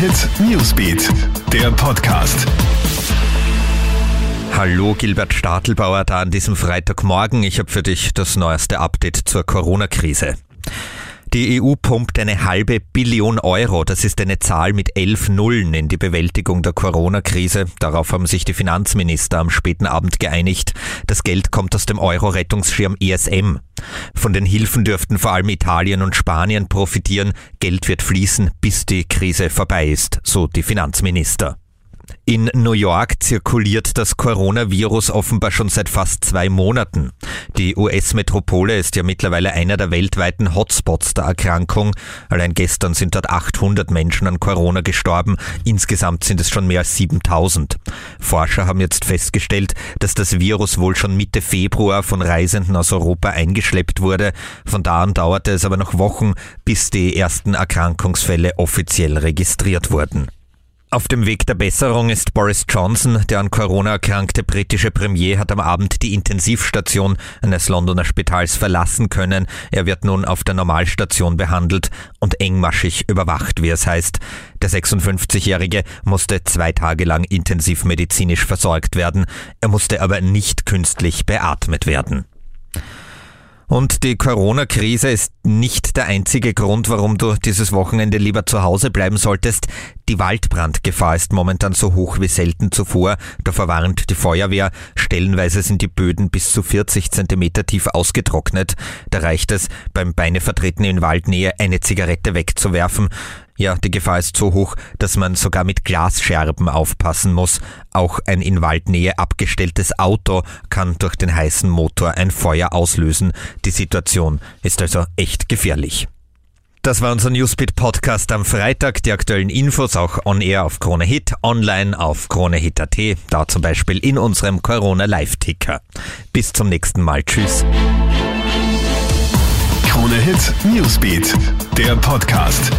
Hit Newsbeat, der Podcast. Hallo, Gilbert Stadelbauer da an diesem Freitagmorgen. Ich habe für dich das neueste Update zur Corona-Krise. Die EU pumpt eine halbe Billion Euro, das ist eine Zahl mit elf Nullen in die Bewältigung der Corona-Krise. Darauf haben sich die Finanzminister am späten Abend geeinigt. Das Geld kommt aus dem Euro-Rettungsschirm ESM. Von den Hilfen dürften vor allem Italien und Spanien profitieren. Geld wird fließen, bis die Krise vorbei ist, so die Finanzminister. In New York zirkuliert das Coronavirus offenbar schon seit fast zwei Monaten. Die US-Metropole ist ja mittlerweile einer der weltweiten Hotspots der Erkrankung. Allein gestern sind dort 800 Menschen an Corona gestorben. Insgesamt sind es schon mehr als 7000. Forscher haben jetzt festgestellt, dass das Virus wohl schon Mitte Februar von Reisenden aus Europa eingeschleppt wurde. Von da an dauerte es aber noch Wochen, bis die ersten Erkrankungsfälle offiziell registriert wurden. Auf dem Weg der Besserung ist Boris Johnson. Der an Corona erkrankte britische Premier hat am Abend die Intensivstation eines Londoner Spitals verlassen können. Er wird nun auf der Normalstation behandelt und engmaschig überwacht, wie es heißt. Der 56-Jährige musste zwei Tage lang intensivmedizinisch versorgt werden. Er musste aber nicht künstlich beatmet werden. Und die Corona-Krise ist nicht der einzige Grund, warum du dieses Wochenende lieber zu Hause bleiben solltest. Die Waldbrandgefahr ist momentan so hoch wie selten zuvor. Da verwarnt die Feuerwehr. Stellenweise sind die Böden bis zu 40 Zentimeter tief ausgetrocknet. Da reicht es, beim Beinevertreten in Waldnähe eine Zigarette wegzuwerfen. Ja, die Gefahr ist so hoch, dass man sogar mit Glasscherben aufpassen muss. Auch ein in Waldnähe abgestelltes Auto kann durch den heißen Motor ein Feuer auslösen. Die Situation ist also echt gefährlich. Das war unser Newsbeat Podcast am Freitag. Die aktuellen Infos auch on air auf Krone Hit, online auf KroneHit.at, da zum Beispiel in unserem Corona Live Ticker. Bis zum nächsten Mal. Tschüss. Krone Hit Newsbeat, der Podcast.